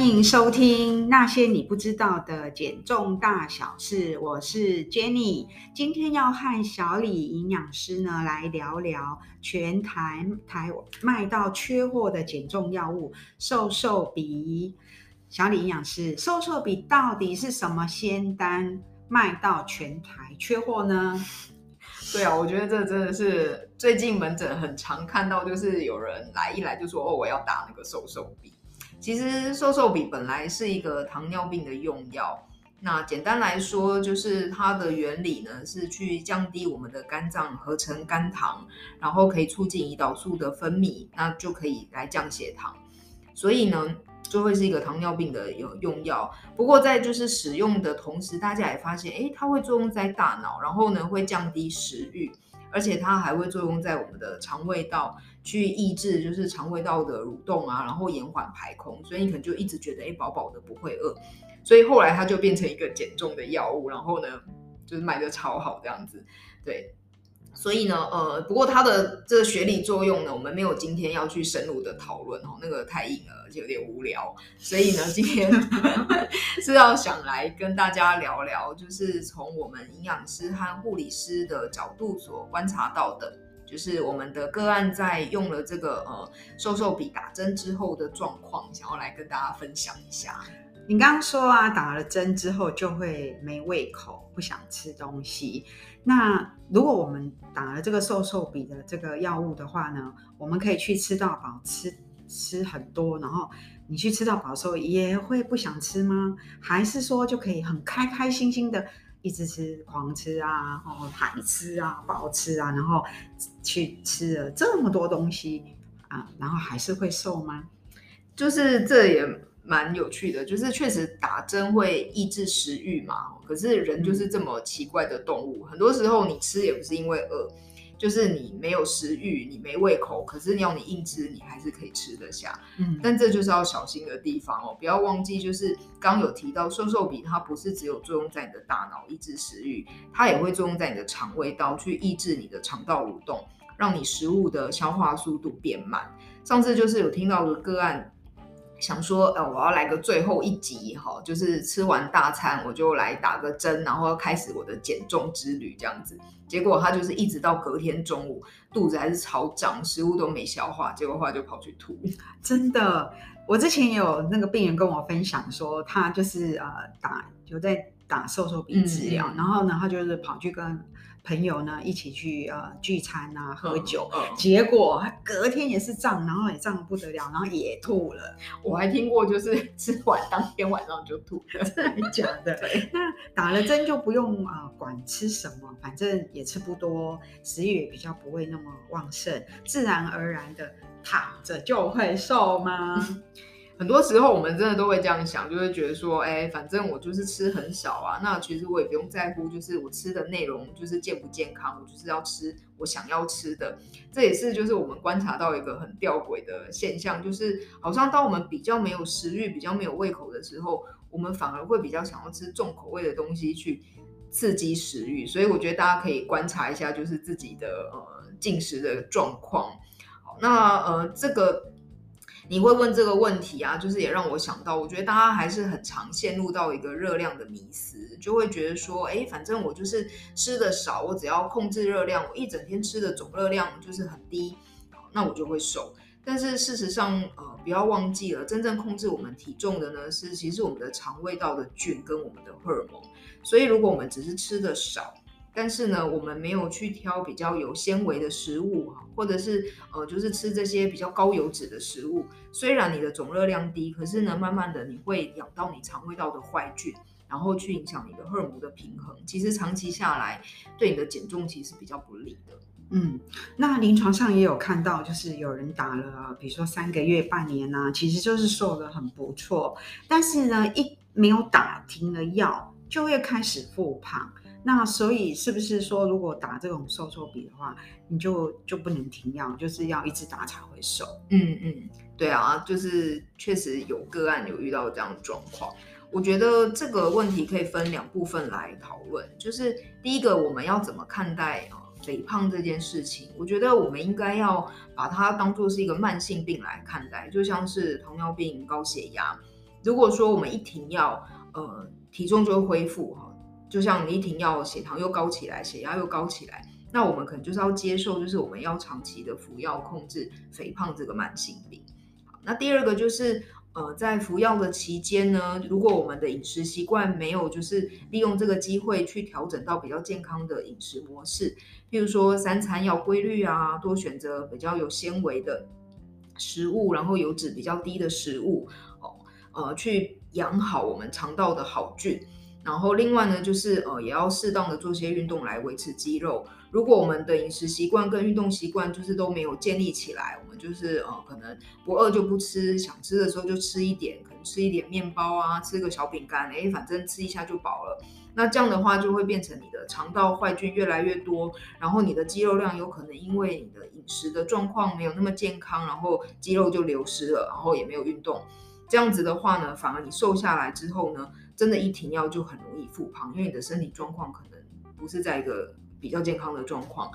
欢迎收听那些你不知道的减重大小事，我是 Jenny，今天要和小李营养师呢来聊聊全台台卖到缺货的减重药物瘦瘦鼻。小李营养师，瘦瘦鼻到底是什么仙丹卖到全台缺货呢？对啊，我觉得这真的是最近门诊很常看到，就是有人来一来就说哦，我要打那个瘦瘦鼻。其实瘦瘦笔本来是一个糖尿病的用药，那简单来说就是它的原理呢是去降低我们的肝脏合成肝糖，然后可以促进胰岛素的分泌，那就可以来降血糖。所以呢，就会是一个糖尿病的有用药，不过在就是使用的同时，大家也发现，诶，它会作用在大脑，然后呢会降低食欲，而且它还会作用在我们的肠胃道，去抑制就是肠胃道的蠕动啊，然后延缓排空，所以你可能就一直觉得，诶，饱饱的不会饿，所以后来它就变成一个减重的药物，然后呢就是卖的超好这样子，对。所以呢，呃，不过它的这个学理作用呢，我们没有今天要去深入的讨论哦，那个太硬了，而且有点无聊。所以呢，今天 是要想来跟大家聊聊，就是从我们营养师和护理师的角度所观察到的，就是我们的个案在用了这个呃瘦瘦笔打针之后的状况，想要来跟大家分享一下。你刚刚说啊，打了针之后就会没胃口，不想吃东西。那如果我们打了这个瘦瘦笔的这个药物的话呢，我们可以去吃到饱，吃吃很多，然后你去吃到饱的时候也会不想吃吗？还是说就可以很开开心心的一直吃，狂吃啊，然后海吃啊，暴吃啊，然后去吃了这么多东西啊，然后还是会瘦吗？就是这也。蛮有趣的，就是确实打针会抑制食欲嘛，可是人就是这么奇怪的动物，很多时候你吃也不是因为饿，就是你没有食欲，你没胃口，可是要你硬吃，你还是可以吃得下。嗯，但这就是要小心的地方哦，不要忘记，就是刚有提到瘦瘦笔，它不是只有作用在你的大脑抑制食欲，它也会作用在你的肠胃道去抑制你的肠道蠕动，让你食物的消化速度变慢。上次就是有听到的个案。想说，呃，我要来个最后一集哈，就是吃完大餐我就来打个针，然后开始我的减重之旅这样子。结果他就是一直到隔天中午，肚子还是超胀，食物都没消化，结果后来就跑去吐。真的，我之前有那个病人跟我分享说，他就是呃打有在打瘦瘦笔治疗，嗯，然后呢，他就是跑去跟。朋友呢，一起去呃聚餐啊，喝酒，结果隔天也是胀，然后也胀得不得了，然后也吐了。我还听过，就是吃完当天晚上就吐了，真的假的？那打了针就不用啊、呃、管吃什么，反正也吃不多，食欲也比较不会那么旺盛，自然而然的躺着就会瘦吗？很多时候我们真的都会这样想，就会觉得说，哎，反正我就是吃很少啊，那其实我也不用在乎，就是我吃的内容就是健不健康，我就是要吃我想要吃的。这也是就是我们观察到一个很吊诡的现象，就是好像当我们比较没有食欲、比较没有胃口的时候，我们反而会比较想要吃重口味的东西去刺激食欲。所以我觉得大家可以观察一下，就是自己的呃进食的状况。那呃这个。你会问这个问题啊，就是也让我想到，我觉得大家还是很常陷入到一个热量的迷思，就会觉得说，哎，反正我就是吃的少，我只要控制热量，我一整天吃的总热量就是很低，那我就会瘦。但是事实上，呃，不要忘记了，真正控制我们体重的呢，是其实我们的肠胃道的菌跟我们的荷尔蒙。所以如果我们只是吃的少，但是呢，我们没有去挑比较有纤维的食物，或者是呃，就是吃这些比较高油脂的食物。虽然你的总热量低，可是呢，慢慢的你会养到你肠胃道的坏菌，然后去影响你的荷尔蒙的平衡。其实长期下来，对你的减重其实是比较不利的。嗯，那临床上也有看到，就是有人打了，比如说三个月、半年啊，其实就是瘦的很不错。但是呢，一没有打停了药，就会开始复胖。那所以是不是说，如果打这种瘦瘦笔的话，你就就不能停药，就是要一直打才会瘦？嗯嗯，对啊，就是确实有个案有遇到这样的状况。我觉得这个问题可以分两部分来讨论，就是第一个，我们要怎么看待呃肥胖这件事情？我觉得我们应该要把它当做是一个慢性病来看待，就像是糖尿病、高血压。如果说我们一停药，呃，体重就会恢复哈，就像你一停药，血糖又高起来，血压又高起来，那我们可能就是要接受，就是我们要长期的服药控制肥胖这个慢性病。那第二个就是。呃，在服药的期间呢，如果我们的饮食习惯没有，就是利用这个机会去调整到比较健康的饮食模式，譬如说三餐要规律啊，多选择比较有纤维的食物，然后油脂比较低的食物，哦，呃，去养好我们肠道的好菌。然后另外呢，就是呃，也要适当的做些运动来维持肌肉。如果我们的饮食习惯跟运动习惯就是都没有建立起来，我们就是呃，可能不饿就不吃，想吃的时候就吃一点，可能吃一点面包啊，吃个小饼干，哎，反正吃一下就饱了。那这样的话就会变成你的肠道坏菌越来越多，然后你的肌肉量有可能因为你的饮食的状况没有那么健康，然后肌肉就流失了，然后也没有运动。这样子的话呢，反而你瘦下来之后呢，真的，一停药就很容易复胖，因为你的身体状况可能不是在一个比较健康的状况，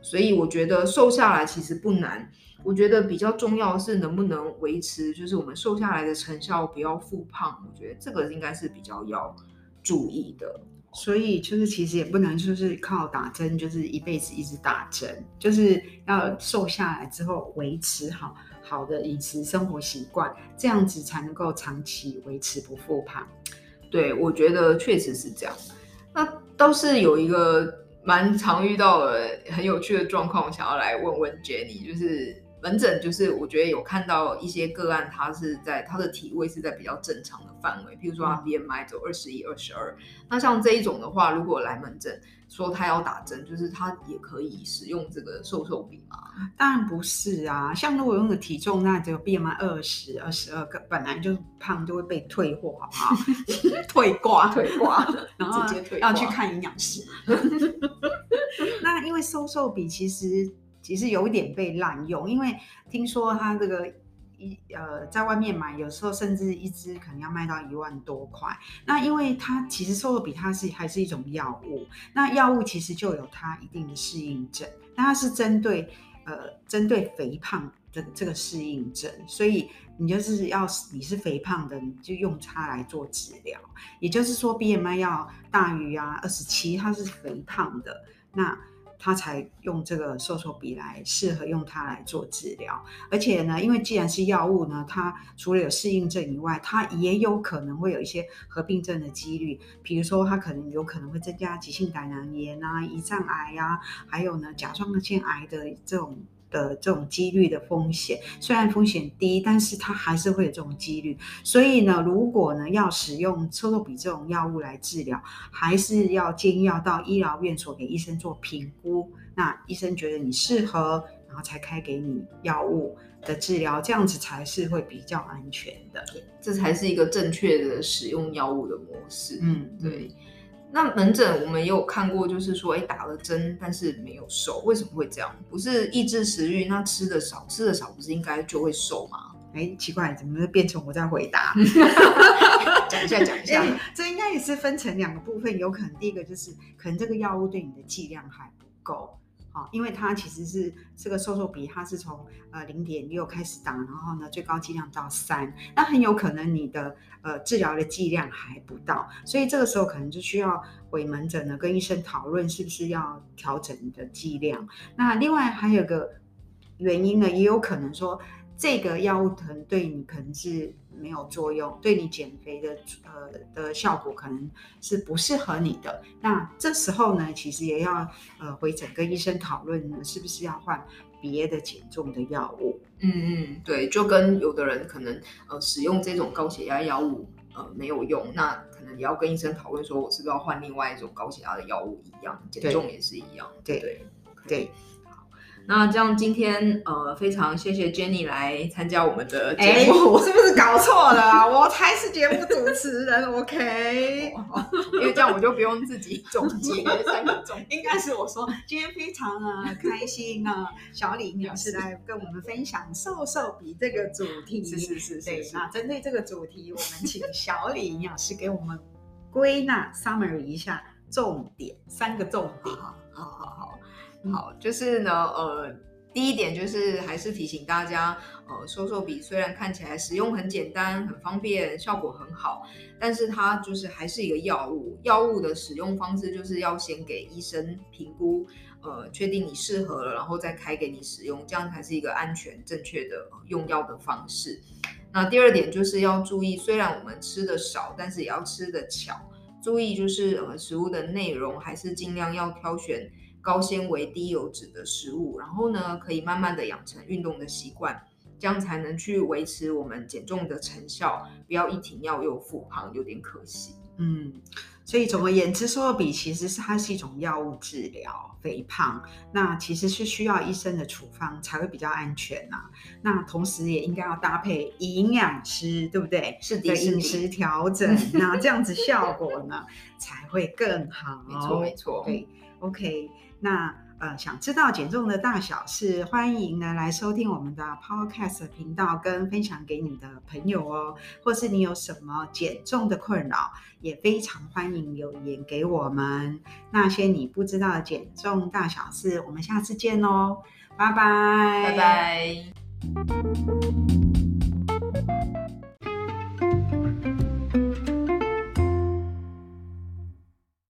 所以我觉得瘦下来其实不难。我觉得比较重要的是能不能维持，就是我们瘦下来的成效不要复胖。我觉得这个应该是比较要注意的。所以就是其实也不能就是靠打针，就是一辈子一直打针，就是要瘦下来之后维持好好的饮食生活习惯，这样子才能够长期维持不复胖。对，我觉得确实是这样。那倒是有一个蛮常遇到的很有趣的状况，想要来问问 Jenny，就是。门诊就是我觉得有看到一些个案，他是在他的体位是在比较正常的范围，譬如说他 BMI 走二十一、二十二。那像这一种的话，如果来门诊说他要打针，就是他也可以使用这个瘦瘦笔吗？当然不是啊，像如果用的体重那只有 BMI 二十、二十二个，本来就胖就会被退货，好不好？退挂，退挂，然后直接退挂，要去看营养师。那因为瘦瘦笔其实。其实有一点被滥用，因为听说它这个一呃，在外面买，有时候甚至一支可能要卖到一万多块。那因为它其实瘦肉比它是还是一种药物，那药物其实就有它一定的适应症，那它是针对呃针对肥胖的这个适应症，所以你就是要你是肥胖的，你就用它来做治疗。也就是说，BMI 要大于啊二十七，它是肥胖的那。他才用这个瘦瘦笔来适合用它来做治疗，而且呢，因为既然是药物呢，它除了有适应症以外，它也有可能会有一些合并症的几率，比如说它可能有可能会增加急性胆囊炎啊、胰脏癌啊，还有呢甲状腺癌的这种。的这种几率的风险，虽然风险低，但是它还是会有这种几率。所以呢，如果呢要使用瘦瘦笔这种药物来治疗，还是要建议要到医疗院所给医生做评估。那医生觉得你适合，然后才开给你药物的治疗，这样子才是会比较安全的。这才是一个正确的使用药物的模式。嗯，对。那门诊我们也有看过，就是说，哎，打了针但是没有瘦，为什么会这样？不是抑制食欲，那吃的少，吃的少不是应该就会瘦吗？哎，奇怪，怎么变成我在回答？讲一下，讲一下，这应该也是分成两个部分，有可能第一个就是，可能这个药物对你的剂量还不够。好，因为它其实是这个瘦瘦笔，它是从呃零点六开始打，然后呢最高剂量到三，那很有可能你的呃治疗的剂量还不到，所以这个时候可能就需要回门诊呢跟医生讨论是不是要调整你的剂量。那另外还有个原因呢，也有可能说。这个药物可能对你可能是没有作用，对你减肥的呃的效果可能是不适合你的。那这时候呢，其实也要呃回诊跟医生讨论呢，是不是要换别的减重的药物？嗯嗯，对，就跟有的人可能呃使用这种高血压药物呃没有用，那可能也要跟医生讨论说，我是不是要换另外一种高血压的药物一样，减重也是一样。对对对。对那这样今天呃非常谢谢 Jenny 来参加我们的节目，我 是不是搞错了啊？我才是节目主持人，OK？因为这样我就不用自己总结三个重，应该是我说今天非常啊开心啊，小李营养师来跟我们分享瘦瘦比这个主题，是是是是，是。那针对这个主题，我们请小李营养师给我们归纳 summary 一下重点，三个重点。好好好。好，就是呢，呃，第一点就是还是提醒大家，呃，瘦瘦笔虽然看起来使用很简单、很方便，效果很好，但是它就是还是一个药物。药物的使用方式就是要先给医生评估，呃，确定你适合了，然后再开给你使用，这样才是一个安全正确的用药的方式。那第二点就是要注意，虽然我们吃的少，但是也要吃的巧。注意就是呃，食物的内容还是尽量要挑选。高纤维、低油脂的食物，然后呢，可以慢慢的养成运动的习惯，这样才能去维持我们减重的成效，不要一停药又复胖，有点可惜。嗯，所以总而言之，瘦肉比其实是它是一种药物治疗肥胖，那其实是需要医生的处方才会比较安全呐、啊。那同时也应该要搭配营养师，对不对？是的，饮食调整，那这样子效果呢 才会更好。没错，没错。对，OK。那呃，想知道减重的大小事，欢迎呢来收听我们的 Podcast 频道，跟分享给你的朋友哦。或是你有什么减重的困扰，也非常欢迎留言给我们。那些你不知道的减重大小事，我们下次见哦，拜拜，拜拜。